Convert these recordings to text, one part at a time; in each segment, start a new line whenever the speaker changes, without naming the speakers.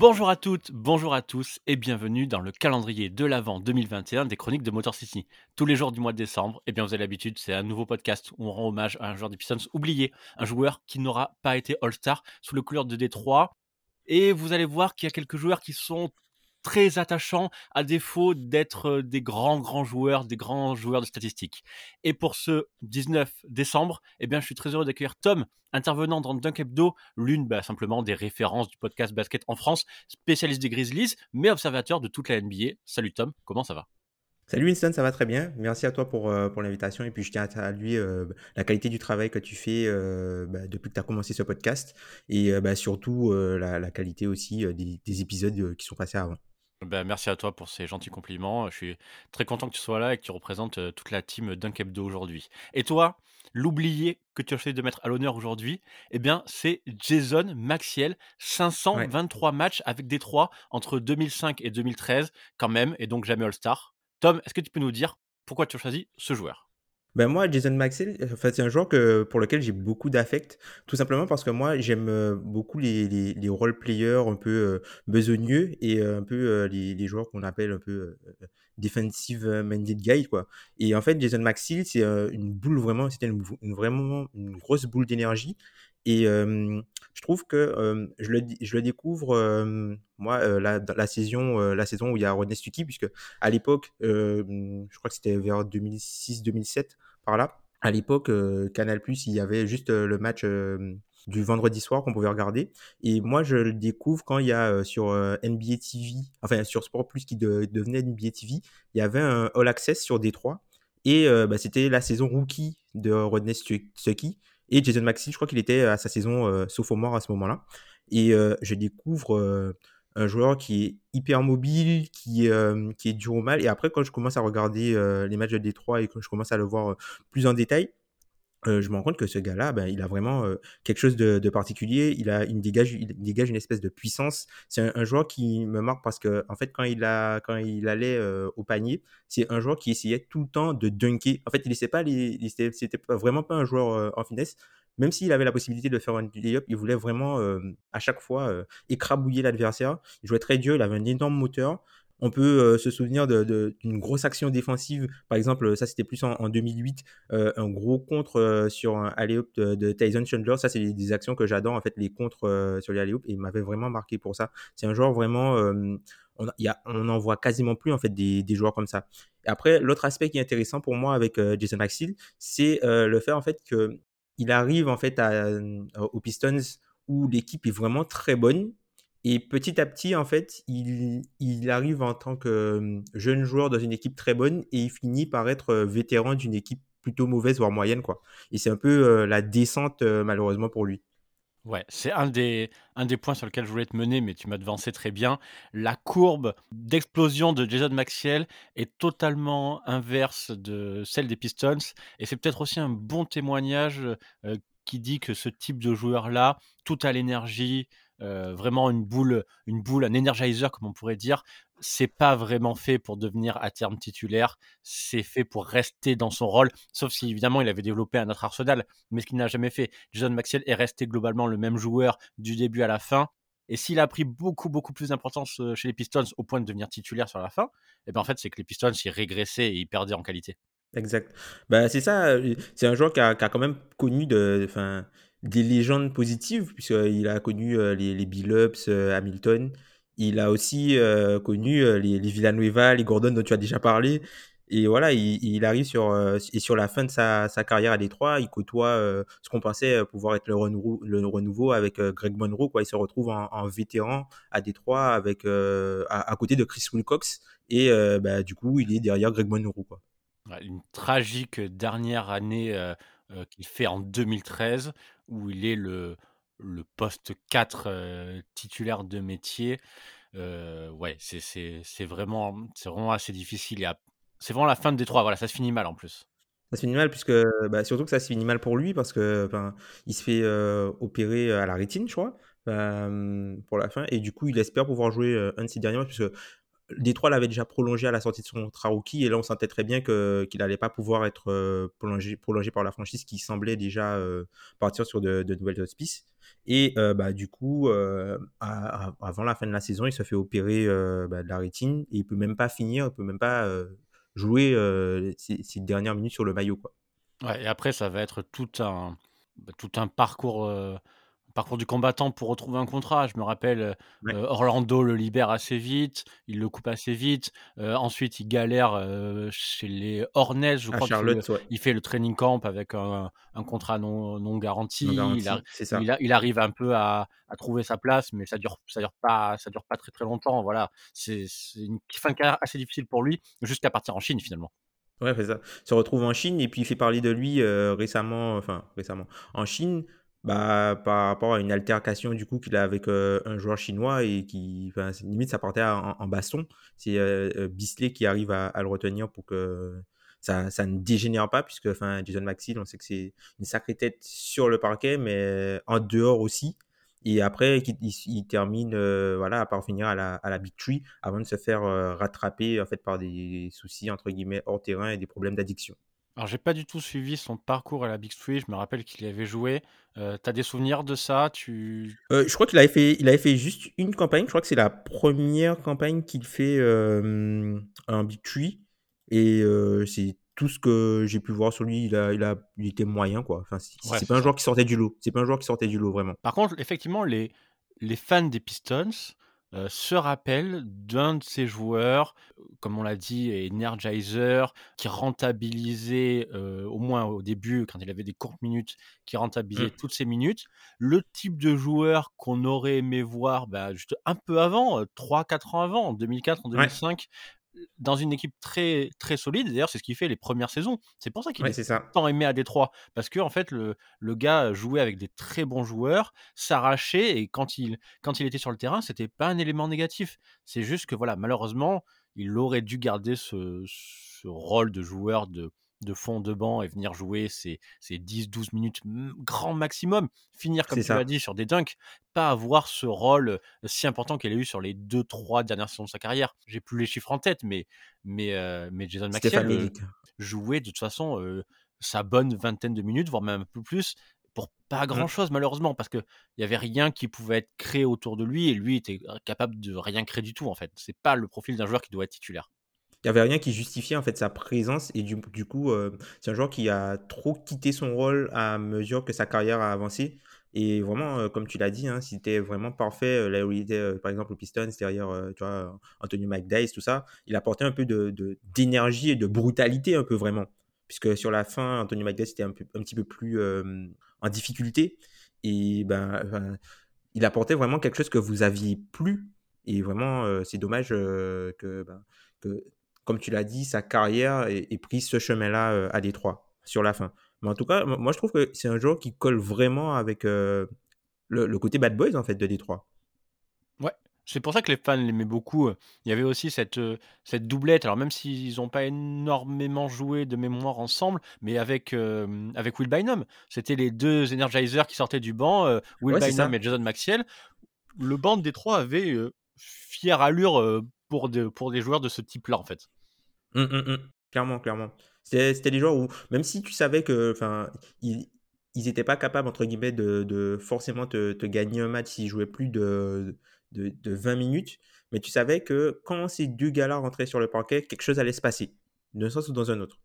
Bonjour à toutes, bonjour à tous et bienvenue dans le calendrier de l'Avent 2021 des chroniques de Motor City. Tous les jours du mois de décembre, eh bien vous avez l'habitude, c'est un nouveau podcast où on rend hommage à un joueur des Pistons oublié, un joueur qui n'aura pas été All-Star sous le couleur de Détroit. Et vous allez voir qu'il y a quelques joueurs qui sont très attachants à défaut d'être des grands grands joueurs, des grands joueurs de statistiques. Et pour ce 19 décembre, eh je suis très heureux d'accueillir Tom, intervenant dans Dunk Hebdo, l'une bah, simplement des références du podcast basket en France, spécialiste des Grizzlies, mais observateur de toute la NBA. Salut Tom, comment ça va?
Salut Winston, ça va très bien. Merci à toi pour, pour l'invitation. Et puis je tiens à saluer la qualité du travail que tu fais bah, depuis que tu as commencé ce podcast. Et bah, surtout la, qualité aussi des, épisodes qui sont passés avant.
Ben, merci à toi pour ces gentils compliments. Je suis très content que tu sois là et que tu représentes euh, toute la team Dunk Hebdo aujourd'hui. Et toi, l'oublié que tu as choisi de mettre à l'honneur aujourd'hui, eh bien, c'est Jason Maxiel. 523 matchs avec Détroit entre 2005 et 2013, quand même, et donc jamais All-Star. Tom, est-ce que tu peux nous dire pourquoi tu as choisi ce joueur?
Ben moi, Jason Maxwell, fait, c'est un joueur que, pour lequel j'ai beaucoup d'affect, tout simplement parce que moi, j'aime euh, beaucoup les, role-players un peu euh, besogneux et euh, un peu les, joueurs qu'on appelle un peu defensive minded guy, quoi. Et en fait, Jason Maxwell, c'est une boule vraiment, c'était vraiment une grosse boule d'énergie. Et je trouve que je, le, je le découvre, moi, la, la, saison, la saison où il y a Rodney Stuckey, puisque à l'époque, je crois que c'était vers 2006-2007, par là. À l'époque, Canal il y avait juste le match du vendredi soir qu'on pouvait regarder. Et moi, je le découvre quand il y a sur NBA TV, enfin sur Sport Plus qui devenait NBA TV, il y avait un All Access sur D3. Et bah, c'était la saison rookie de Rodney Stuckey. Et Jason Maxi, je crois qu'il était à sa saison euh, sophomore à ce moment-là. Et euh, je découvre euh, un joueur qui est hyper mobile, qui, qui est dur au mal. Et après, quand je commence à regarder les matchs de Détroit et quand je commence à le voir plus en détail, je me rends compte que ce gars-là, ben, il a vraiment quelque chose de, particulier. Il, a, dégage, il dégage une espèce de puissance. C'est un, joueur qui me marque parce que, en fait, quand il, a, quand il allait au panier, c'est un joueur qui essayait tout le temps de dunker. En fait, il n'était pas, c'était vraiment pas un joueur en finesse. Même s'il avait la possibilité de faire un layup, il voulait vraiment à chaque fois écrabouiller l'adversaire. Il jouait très dur, il avait un énorme moteur. On peut euh, se souvenir d'une grosse action défensive. Par exemple, ça c'était plus en, 2008, euh, un gros contre euh, sur un alley de, Tyson Chandler. Ça, c'est des, actions que j'adore, en fait, les contres sur les alley et il m'avait vraiment marqué pour ça. C'est un joueur vraiment. on, y on en voit quasiment plus, en fait, des, des joueurs comme ça. Après, l'autre aspect qui est intéressant pour moi avec Jason Maxfield, c'est le fait, en fait, qu'il arrive, en fait, aux Pistons où l'équipe est vraiment très bonne et petit à petit, en fait, il, arrive en tant que jeune joueur dans une équipe très bonne et il finit par être vétéran d'une équipe plutôt mauvaise, voire moyenne. Quoi. Et c'est un peu la descente, malheureusement, pour lui.
Ouais, c'est un des, un des points sur lequel je voulais te mener, mais tu m'as devancé très bien. La courbe d'explosion de Jason Maxiel est totalement inverse de celle des Pistons. Et c'est peut-être aussi un bon témoignage qui dit que ce type de joueur-là, tout à l'énergie, euh, vraiment une boule, une boule, un energizer comme on pourrait dire. C'est pas vraiment fait pour devenir à terme titulaire. C'est fait pour rester dans son rôle, sauf si évidemment il avait développé un autre arsenal, mais ce qu'il n'a jamais fait. Jason Maxiel est resté globalement le même joueur du début à la fin. Et s'il a pris beaucoup, beaucoup plus d'importance euh, chez les Pistons au point de devenir titulaire sur la fin, et eh ben en fait, c'est que les Pistons, ils régressaient et ils perdaient en qualité.
Exact. Bah, c'est ça. Euh, c'est un joueur qui a, qui a, quand même connu de, enfin, des légendes positives, puisqu'il a connu euh, les, les Billups, euh, Hamilton. Il a aussi euh, connu les, Villanueva, les Gordon dont tu as déjà parlé. Et voilà, il, arrive sur, et sur la fin de sa, sa carrière à Détroit, il côtoie ce qu'on pensait pouvoir être le renouveau avec Greg Monroe. Quoi. Il se retrouve en, vétéran à Détroit avec, à, côté de Chris Wilcox. Et bah, du coup, il est derrière Greg Monroe. Quoi.
Une tragique dernière année qu'il fait en 2013 où il est le, le poste 4 euh, titulaire de métier. Euh, ouais, c'est vraiment, vraiment assez difficile. C'est vraiment la fin de Détroit. Voilà, ça se finit mal en plus.
Ça se finit mal, puisque bah, surtout que ça se finit mal pour lui, parce que il se fait euh, opérer à la rétine, je crois, pour la fin. Et du coup, il espère pouvoir jouer un de ses derniers matchs, puisque Détroit l'avait déjà prolongé à la sortie de son contrat et là on sentait très bien que qu'il n'allait pas pouvoir être euh, prolongé, par la franchise qui semblait déjà euh, partir sur de, nouvelles auspices. Et euh, bah, du coup, avant la fin de la saison, il se fait opérer bah, de la rétine et il peut même pas finir, il peut même pas jouer ses, dernières minutes sur le maillot.
Et après, ça va être tout un, bah, tout un parcours parcours du combattant pour retrouver un contrat. Je me rappelle, euh, Orlando le libère assez vite, il le coupe assez vite. Euh, ensuite, il galère euh, chez les Hornets, je crois.
Charlotte,
il, fait le training camp avec un, contrat non, non garanti. il, il, arrive un peu à, trouver sa place, mais ça dure, ça dure pas, ça dure pas très très longtemps. Voilà, c'est une fin de carrière assez difficile pour lui, jusqu'à partir en Chine finalement.
Ouais, ça. Il se retrouve en Chine et puis il fait parler de lui récemment, enfin récemment, en Chine bah, par rapport à une altercation du coup qu'il a avec un joueur chinois et qui, limite, ça partait en, baston. C'est euh, Bisley qui arrive à, le retenir pour que ça, ça ne dégénère pas, puisque enfin, Jason Maxil, on sait que c'est une sacrée tête sur le parquet, mais en dehors aussi. Et après, il, termine voilà, à parvenir à la, à la Big Tree avant de se faire rattraper en fait, par des soucis entre guillemets hors terrain et des problèmes d'addiction.
Alors, j'ai pas du tout suivi son parcours à la Big Three. Je me rappelle qu'il y avait joué. Euh, tu as des souvenirs de ça? Tu
euh, je crois qu'il avait fait, il avait fait juste une campagne. Je crois que c'est la première campagne qu'il fait euh, en Big Three. Et c'est tout ce que j'ai pu voir sur lui. Il, a, il, a, il était moyen, quoi. Enfin, c'est pas un joueur qui sortait du lot. C'est pas un joueur qui sortait du lot, vraiment.
Par contre, effectivement, les, les fans des Pistons euh, se rappelle d'un de ces joueurs, comme on l'a dit, Energizer, qui rentabilisait, euh, au moins au début, quand il avait des courtes minutes, qui rentabilisait mmh. toutes ses minutes. Le type de joueur qu'on aurait aimé voir bah, juste un peu avant, 3-4 euh, ans avant, en 2004, en 2005, dans une équipe très très solide. D'ailleurs, c'est ce qu'il fait les premières saisons. C'est pour ça qu'il est, tant aimé à Détroit. Parce que en fait, le, le gars jouait avec des très bons joueurs, s'arrachait et quand il, quand il était sur le terrain, c'était pas un élément négatif. C'est juste que voilà, malheureusement, il aurait dû garder ce, ce rôle de joueur de de fond de banc et venir jouer ces, 10-12 minutes grand maximum, finir comme tu l'as dit sur des dunks, pas avoir ce rôle euh, si important qu'elle a eu sur les 2-3 dernières saisons de sa carrière. J'ai plus les chiffres en tête, mais, mais, euh, mais Jason Maxwell euh, jouait de toute façon sa bonne vingtaine de minutes, voire même un peu plus, pour pas mmh. grand chose malheureusement, parce qu'il n'y avait rien qui pouvait être créé autour de lui et lui était capable de rien créer du tout en fait. C'est pas le profil d'un joueur qui doit être titulaire
il n'y avait rien qui justifiait en fait sa présence et du, du coup euh, c'est un joueur qui a trop quitté son rôle à mesure que sa carrière a avancé. Et vraiment euh, comme tu l'as dit hein, c'était vraiment parfait euh, là où il était par exemple au Pistons derrière tu vois Anthony McDyess tout ça il apportait un peu de d'énergie et de brutalité un peu vraiment. Puisque sur la fin Anthony McDyess était un, peu, un petit peu plus en difficulté. Et ben il apportait vraiment quelque chose que vous aviez plus. Et vraiment c'est dommage que, ben, que comme tu l'as dit, sa carrière est, prise ce chemin-là euh, à Détroit sur la fin. Mais en tout cas, moi, je trouve que c'est un joueur qui colle vraiment avec euh, le, côté bad boys en fait de Détroit.
Ouais, c'est pour ça que les fans l'aimaient beaucoup. Il y avait aussi cette, euh, cette doublette. Alors même s'ils n'ont pas énormément joué de mémoire ensemble, mais avec, avec Will Bynum, c'était les deux Energizers qui sortaient du banc, Will Bynum et Jason Maxiel. Le banc de Détroit avait fière allure pour, de, pour des joueurs de ce type-là en fait.
Mmh, mmh, mmh. Clairement, clairement. C'était des joueurs où, même si tu savais que, enfin, ils n'étaient pas capables, entre guillemets, de, forcément te, gagner un match s'ils jouaient plus de, de, de, 20 minutes, mais tu savais que quand ces deux gars-là rentraient sur le parquet, quelque chose allait se passer, d'un sens ou dans un autre.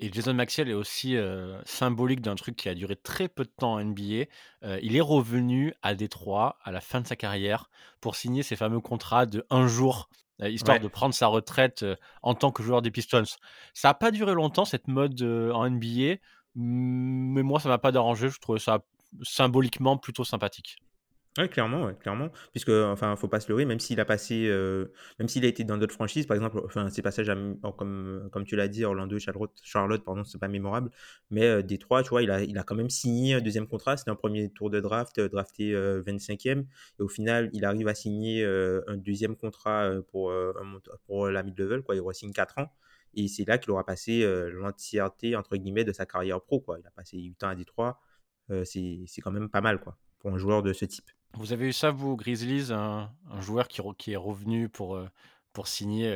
Et Jason Maxwell est aussi euh, symbolique d'un truc qui a duré très peu de temps en NBA. Euh, il est revenu à Détroit à la fin de sa carrière pour signer ses fameux contrats de un jour euh, histoire de prendre sa retraite en tant que joueur des Pistons. Ça n'a pas duré longtemps cette mode en NBA, mais moi ça m'a pas dérangé. Je trouvais ça symboliquement plutôt sympathique.
Oui, clairement, clairement. Puisque, enfin, faut pas se leurrer, même s'il a passé, même s'il a été dans d'autres franchises, par exemple, enfin, ses passages, comme, tu l'as dit, Orlando Charlotte, Charlotte pardon, c'est pas mémorable, mais Détroit, tu vois, il a, il a quand même signé un deuxième contrat, c'était un premier tour de draft, drafté 25e, et au final, il arrive à signer un deuxième contrat pour, pour la mid-level, quoi, il re-signe 4 ans, et c'est là qu'il aura passé l'entièreté, entre guillemets, de sa carrière pro, quoi. Il a passé 8 ans à Détroit, c'est quand même pas mal, quoi, pour un joueur de ce type.
Vous avez eu ça, vous, Grizzlies, un, joueur qui, qui, est revenu pour, euh, pour signer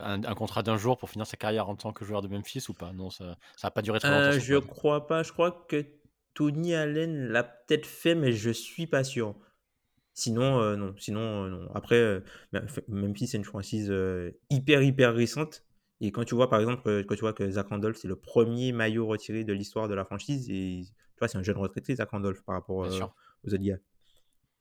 un, un, contrat d'un jour pour finir sa carrière en tant que joueur de Memphis ou pas? Non, ça n'a pas duré très longtemps.
je crois pas. Je crois que Tony Allen l'a peut-être fait, mais je suis pas sûr. Sinon, non. Sinon, non. Après, Memphis, c'est une franchise hyper, hyper récente. Et quand tu vois, par exemple, quand tu vois que Zach Randolph, c'est le premier maillot retiré de l'histoire de la franchise, et tu vois, c'est un jeune retraité, Zach Randolph, par rapport aux autres gars.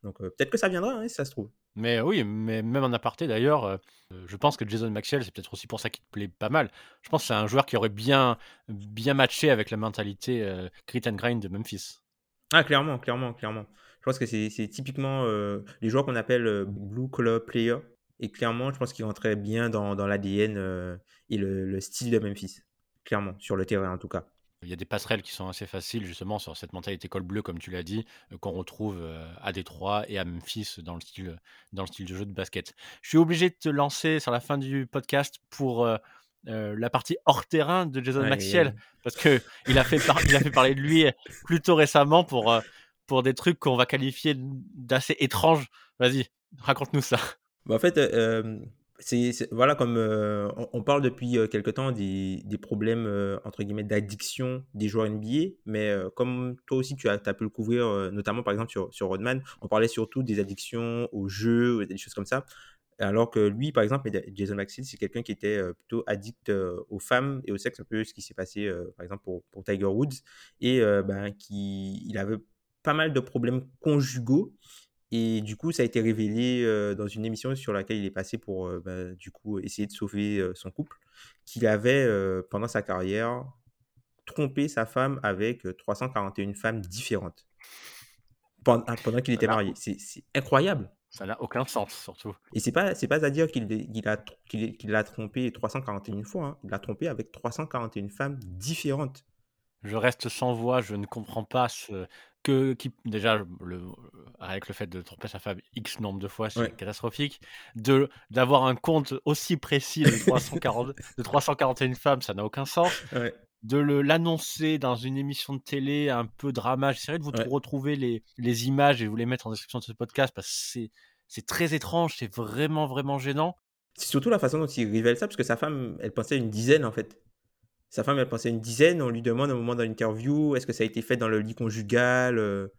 Donc peut-être que ça viendra, hein, si ça se trouve.
Mais oui, mais même en aparté d'ailleurs, je pense que Jason Maxwell, c'est peut-être aussi pour ça qu'il te plaît pas mal. Je pense que c'est un joueur qui aurait bien, bien matché avec la mentalité euh, grit and grind de Memphis.
Ah, clairement, clairement, clairement. Je pense que c'est typiquement les joueurs qu'on appelle blue collar player. Et clairement, je pense qu'il rentrait bien dans, dans l'ADN et le, le, style de Memphis. Clairement, sur le terrain en tout cas.
Il y a des passerelles qui sont assez faciles justement sur cette mentalité col bleu, comme tu l'as dit, euh, qu'on retrouve euh, à Détroit et à Memphis dans le style, dans le style de jeu de basket. Je suis obligé de te lancer sur la fin du podcast pour euh, la partie hors terrain de Jason Maxiel, parce que il a fait il a fait parler de lui plutôt récemment pour pour des trucs qu'on va qualifier d'assez étranges. Vas-y, raconte-nous ça.
Bah, en fait, c'est voilà comme on, parle depuis quelque temps des, des problèmes entre guillemets d'addiction des joueurs NBA mais comme toi aussi tu as, pu le couvrir notamment par exemple sur, sur Rodman on parlait surtout des addictions aux jeux des choses comme ça. Alors que lui par exemple Jason Maxwell c'est quelqu'un qui était plutôt addict aux femmes et au sexe un peu ce qui s'est passé par exemple pour, pour, Tiger Woods. Et ben qui il avait pas mal de problèmes conjugaux et du coup, ça a été révélé dans une émission sur laquelle il est passé pour bah, du coup essayer de sauver son couple, qu'il avait pendant sa carrière trompé sa femme avec 341 femmes différentes pendant, ah, pendant qu'il était marié. C'est incroyable.
Ça n'a aucun sens, surtout.
Et c'est pas, c'est pas à dire qu'il a, qu'il a trompé 341 fois. Hein. Il l'a trompé avec 341 femmes différentes.
Je reste sans voix, je ne comprends pas ce, que qui déjà le avec le fait de tromper sa femme X nombre de fois, c'est catastrophique. De d'avoir un compte aussi précis de 340 de 341 femmes, ça n'a aucun sens. De l'annoncer dans une émission de télé un peu drama, j'essaierai de vous retrouver les, les images et vous les mettre en description de ce podcast parce que c'est c'est très étrange, c'est vraiment vraiment gênant.
C'est surtout la façon dont il révèle ça parce que sa femme, elle pensait une dizaine en fait. Sa femme, elle pensait une dizaine. On lui demande au moment de l'interview est-ce que ça a été fait dans le lit conjugal euh?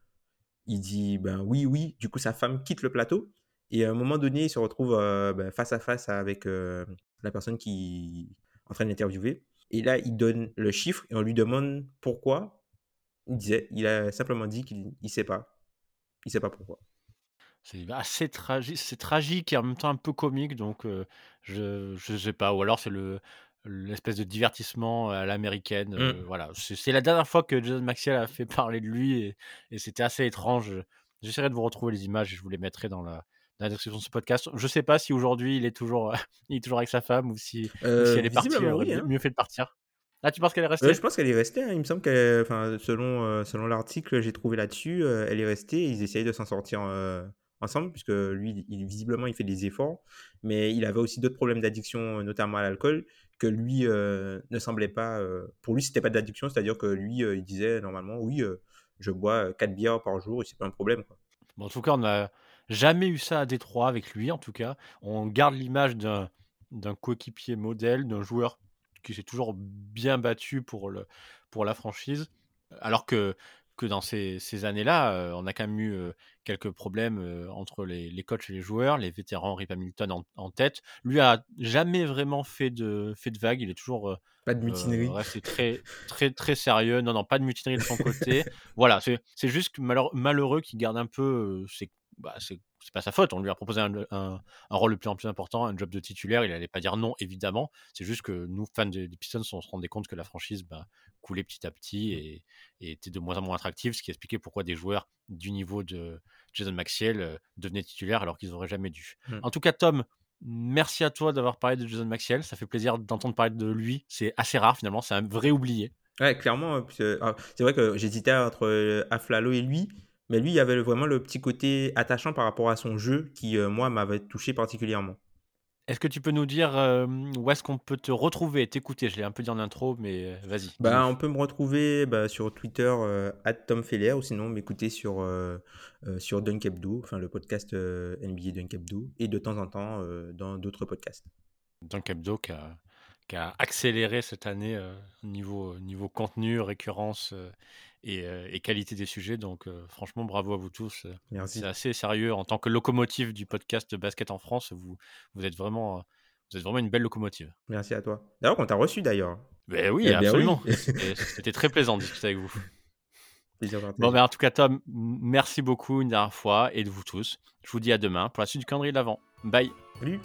Il dit ben oui, oui. Du coup, sa femme quitte le plateau. Et à un moment donné, il se retrouve euh, ben, face à face avec euh, la personne qui est en train d'interviewer. Et là, il donne le chiffre et on lui demande pourquoi. Il disait, il a simplement dit qu'il ne sait pas. Il ne sait pas pourquoi.
C'est assez tragique, c'est tragique et en même temps un peu comique, donc je ne sais pas. Ou alors c'est le l'espèce de divertissement à l'américaine. Euh, mmh. voilà, c'est la dernière fois que Jason Maxwell a fait parler de lui et, c'était assez étrange. J'essaierai de vous retrouver les images et je vous les mettrai dans la, description de ce podcast. Je sais pas si aujourd'hui il est toujours, il est toujours avec sa femme ou si,
euh,
elle est partie.
Hein.
mieux fait de partir. Ah, tu penses qu'elle est restée?
euh, Je pense qu'elle est restée. Hein. Il me semble que, selon, selon l'article que j'ai trouvé là-dessus, elle est restée. ils essayent de s'en sortir ensemble, puisque lui, visiblement, il fait des efforts, mais il avait aussi d'autres problèmes d'addiction, notamment à l'alcool, que lui euh, ne semblait pas. Euh, pour lui, c'était pas d'addiction, c'est-à-dire que lui, euh, il disait normalement, oui, je bois 4 bières par jour et c'est pas un problème.
Bon, en tout cas, on n'a jamais eu ça à Détroit avec lui, en tout cas. On garde l'image d'un, d'un coéquipier modèle, d'un joueur qui s'est toujours bien battu pour, le, pour la franchise. Alors que que dans ces, années-là, on a quand même eu quelques problèmes entre les, coachs et les joueurs, les vétérans, Rip Hamilton en, tête. Lui a jamais vraiment fait de, fait de vague, il est toujours
pas de mutinerie.
resté très, très, très sérieux. Non, non, pas de mutinerie de son côté. voilà, c'est juste malheureux qu'il garde un peu ses, bah, c'est pas sa faute. On lui a proposé un, rôle de plus en plus important, un job de titulaire. Il n'allait pas dire non, évidemment. C'est juste que nous, fans des, Pistons, on se rendait compte que la franchise bah, coulait petit à petit et, était de moins en moins attractive, ce qui expliquait pourquoi des joueurs du niveau de Jason Maxiel euh, devenaient titulaires alors qu'ils n'auraient jamais dû. Mmh. En tout cas, Tom, merci à toi d'avoir parlé de Jason Maxiel. Ça fait plaisir d'entendre parler de lui. C'est assez rare finalement. C'est un vrai oublié.
Ouais, clairement. Euh, ah, c'est vrai que j'hésitais entre euh, Aflalo et lui. Mais lui, il y avait vraiment le petit côté attachant par rapport à son jeu qui, euh, moi, m'avait touché particulièrement.
Est-ce que tu peux nous dire, hem, où est-ce qu'on peut te retrouver, t'écouter? Je l'ai un peu dit en intro, mais, heu, vas-y,
Bah, on peut me retrouver, bah, sur Twitter, heu, @TomFeller ou sinon m'écouter sur, sur Dunk Hebdo, enfin le podcast, NBA Dunk Hebdo et de temps en temps, dans d'autres podcasts.
Dunk Hebdo qui a qui a accéléré cette année, niveau, niveau contenu, récurrence, et heu et qualité des sujets donc heu, franchement bravo à vous tous, heu, c'est assez sérieux en tant que locomotive du podcast basket en France, vous vous êtes vraiment, vous êtes vraiment une belle locomotive.
Merci à toi. D'ailleurs, on t'a reçu d'ailleurs.
Beh, oui,
Eh bien
absolument,
oui,
c'était c'était très plaisant de discuter avec vous. Bon,
partagé.
ben, en tout cas, Tom, merci beaucoup une dernière fois et de vous tous. Je vous dis à demain pour la suite du calendrier de l'avent. Bye.
Salut.